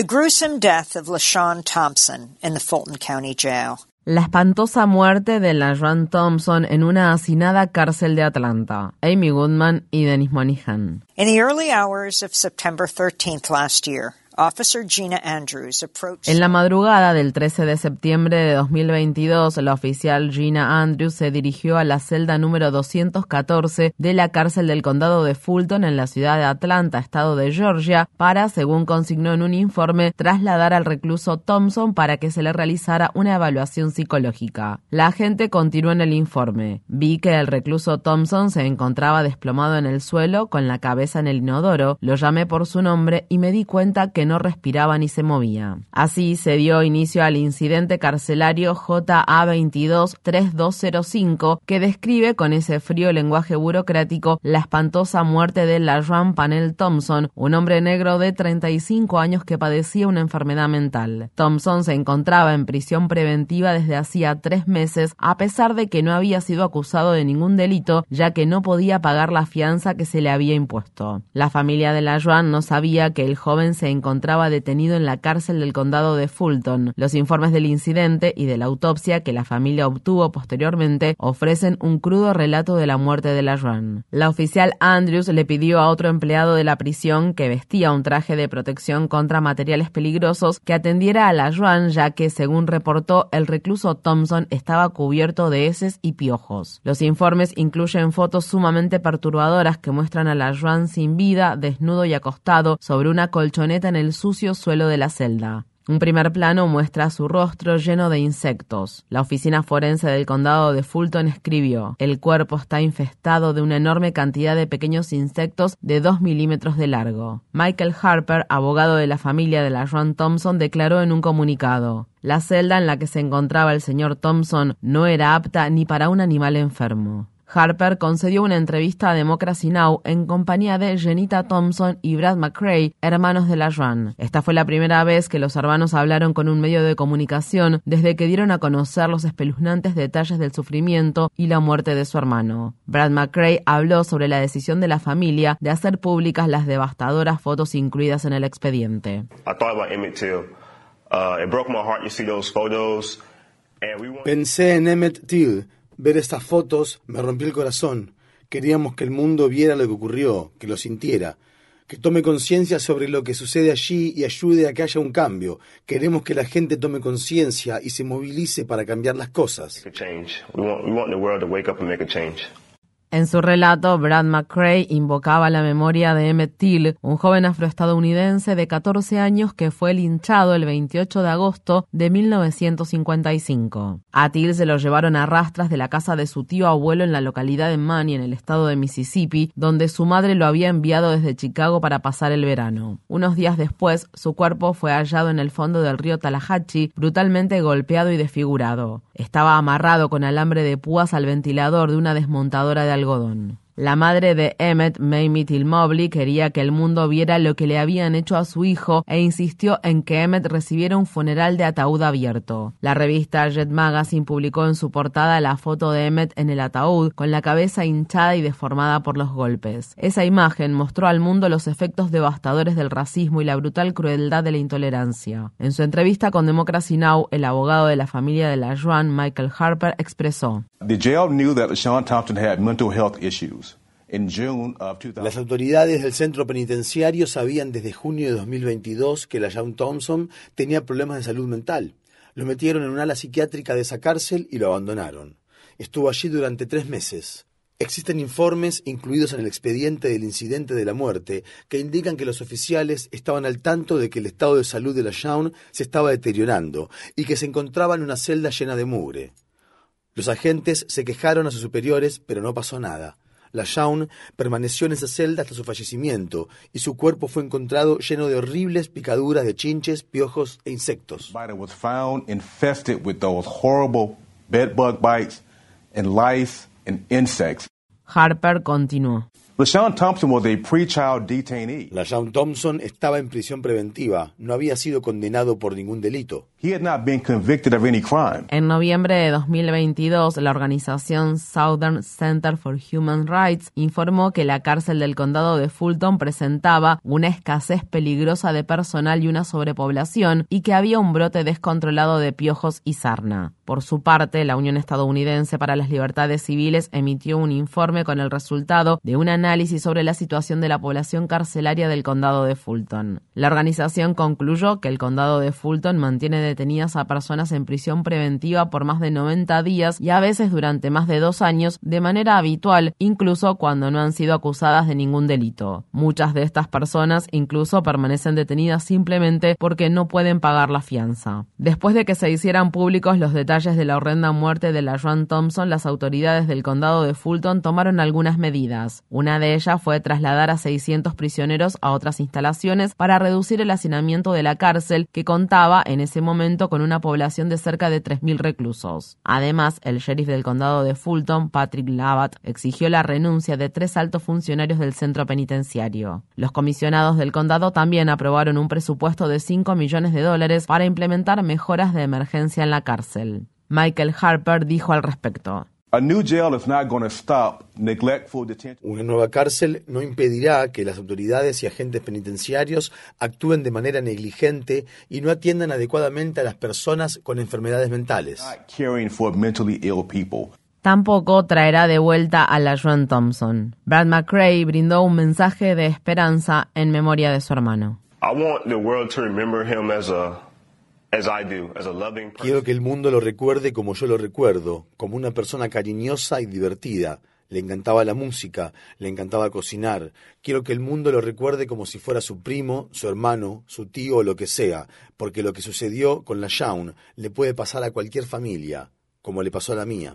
The gruesome death of LaShawn Thompson in the Fulton County Jail. La espantosa muerte de LaShawn Thompson en una hacinada cárcel de Atlanta. Amy Goodman y Dennis Monihan. In the early hours of September 13th last year, en la madrugada del 13 de septiembre de 2022, la oficial Gina Andrews se dirigió a la celda número 214 de la cárcel del condado de Fulton en la ciudad de Atlanta, estado de Georgia, para, según consignó en un informe, trasladar al recluso Thompson para que se le realizara una evaluación psicológica. La agente continuó en el informe. Vi que el recluso Thompson se encontraba desplomado en el suelo con la cabeza en el inodoro, lo llamé por su nombre y me di cuenta que no respiraba ni se movía. Así se dio inicio al incidente carcelario JA223205 que describe con ese frío lenguaje burocrático la espantosa muerte de LaJuan Panel Thompson, un hombre negro de 35 años que padecía una enfermedad mental. Thompson se encontraba en prisión preventiva desde hacía tres meses a pesar de que no había sido acusado de ningún delito ya que no podía pagar la fianza que se le había impuesto. La familia de LaJuan no sabía que el joven se encontraba encontraba detenido en la cárcel del condado de Fulton. Los informes del incidente y de la autopsia que la familia obtuvo posteriormente ofrecen un crudo relato de la muerte de la. La oficial Andrews le pidió a otro empleado de la prisión que vestía un traje de protección contra materiales peligrosos que atendiera a la ya que, según reportó, el recluso Thompson estaba cubierto de heces y piojos. Los informes incluyen fotos sumamente perturbadoras que muestran a la sin vida, desnudo y acostado sobre una colchoneta en el sucio suelo de la celda. Un primer plano muestra su rostro lleno de insectos. La oficina forense del condado de Fulton escribió, el cuerpo está infestado de una enorme cantidad de pequeños insectos de 2 milímetros de largo. Michael Harper, abogado de la familia de la Ron Thompson, declaró en un comunicado, la celda en la que se encontraba el señor Thompson no era apta ni para un animal enfermo. Harper concedió una entrevista a Democracy Now! en compañía de Jenita Thompson y Brad McCrae, hermanos de la Run. Esta fue la primera vez que los hermanos hablaron con un medio de comunicación desde que dieron a conocer los espeluznantes detalles del sufrimiento y la muerte de su hermano. Brad McCrae habló sobre la decisión de la familia de hacer públicas las devastadoras fotos incluidas en el expediente. Pensé en Emmett Till Ver estas fotos me rompió el corazón. Queríamos que el mundo viera lo que ocurrió, que lo sintiera, que tome conciencia sobre lo que sucede allí y ayude a que haya un cambio. Queremos que la gente tome conciencia y se movilice para cambiar las cosas. En su relato, Brad McCrae invocaba la memoria de Emmett Till, un joven afroestadounidense de 14 años que fue linchado el 28 de agosto de 1955. A Till se lo llevaron a rastras de la casa de su tío abuelo en la localidad de Manny, en el estado de Mississippi, donde su madre lo había enviado desde Chicago para pasar el verano. Unos días después, su cuerpo fue hallado en el fondo del río Tallahatchie, brutalmente golpeado y desfigurado. Estaba amarrado con alambre de púas al ventilador de una desmontadora de algodón. La madre de Emmett, Mamie Till Mobley, quería que el mundo viera lo que le habían hecho a su hijo e insistió en que Emmett recibiera un funeral de ataúd abierto. La revista Jet Magazine publicó en su portada la foto de Emmett en el ataúd, con la cabeza hinchada y deformada por los golpes. Esa imagen mostró al mundo los efectos devastadores del racismo y la brutal crueldad de la intolerancia. En su entrevista con Democracy Now!, el abogado de la familia de la Joan, Michael Harper, expresó: The jail knew that Sean Thompson had mental health issues. Las autoridades del centro penitenciario sabían desde junio de 2022 que la Young Thompson tenía problemas de salud mental. Lo metieron en un ala psiquiátrica de esa cárcel y lo abandonaron. Estuvo allí durante tres meses. Existen informes incluidos en el expediente del incidente de la muerte que indican que los oficiales estaban al tanto de que el estado de salud de la Young se estaba deteriorando y que se encontraba en una celda llena de mugre. Los agentes se quejaron a sus superiores, pero no pasó nada. La Shaun permaneció en esa celda hasta su fallecimiento y su cuerpo fue encontrado lleno de horribles picaduras de chinches, piojos e insectos. Harper continuó. LaShawn Thompson was a pre-trial detainee. LaShawn Thompson estaba en prisión preventiva, no había sido condenado por ningún delito. He had not been convicted of any crime. En noviembre de 2022, la organización Southern Center for Human Rights informó que la cárcel del condado de Fulton presentaba una escasez peligrosa de personal y una sobrepoblación y que había un brote descontrolado de piojos y sarna. Por su parte, la Unión Estadounidense para las Libertades Civiles emitió un informe con el resultado de un análisis sobre la situación de la población carcelaria del condado de Fulton. La organización concluyó que el condado de Fulton mantiene detenidas a personas en prisión preventiva por más de 90 días y a veces durante más de dos años de manera habitual, incluso cuando no han sido acusadas de ningún delito. Muchas de estas personas incluso permanecen detenidas simplemente porque no pueden pagar la fianza. Después de que se hicieran públicos los detalles de la horrenda muerte de la Joan Thompson, las autoridades del condado de Fulton tomaron algunas medidas. Una de ellas fue trasladar a 600 prisioneros a otras instalaciones para reducir el hacinamiento de la cárcel, que contaba en ese momento con una población de cerca de 3.000 reclusos. Además, el sheriff del condado de Fulton, Patrick Labatt, exigió la renuncia de tres altos funcionarios del centro penitenciario. Los comisionados del condado también aprobaron un presupuesto de 5 millones de dólares para implementar mejoras de emergencia en la cárcel. Michael Harper dijo al respecto. Una nueva cárcel no impedirá que las autoridades y agentes penitenciarios actúen de manera negligente y no atiendan adecuadamente a las personas con enfermedades mentales. Tampoco traerá de vuelta a la Joan Thompson. Brad McRae brindó un mensaje de esperanza en memoria de su hermano. Quiero que el mundo lo recuerde como yo lo recuerdo, como una persona cariñosa y divertida. Le encantaba la música, le encantaba cocinar. Quiero que el mundo lo recuerde como si fuera su primo, su hermano, su tío o lo que sea, porque lo que sucedió con la Shaun le puede pasar a cualquier familia, como le pasó a la mía.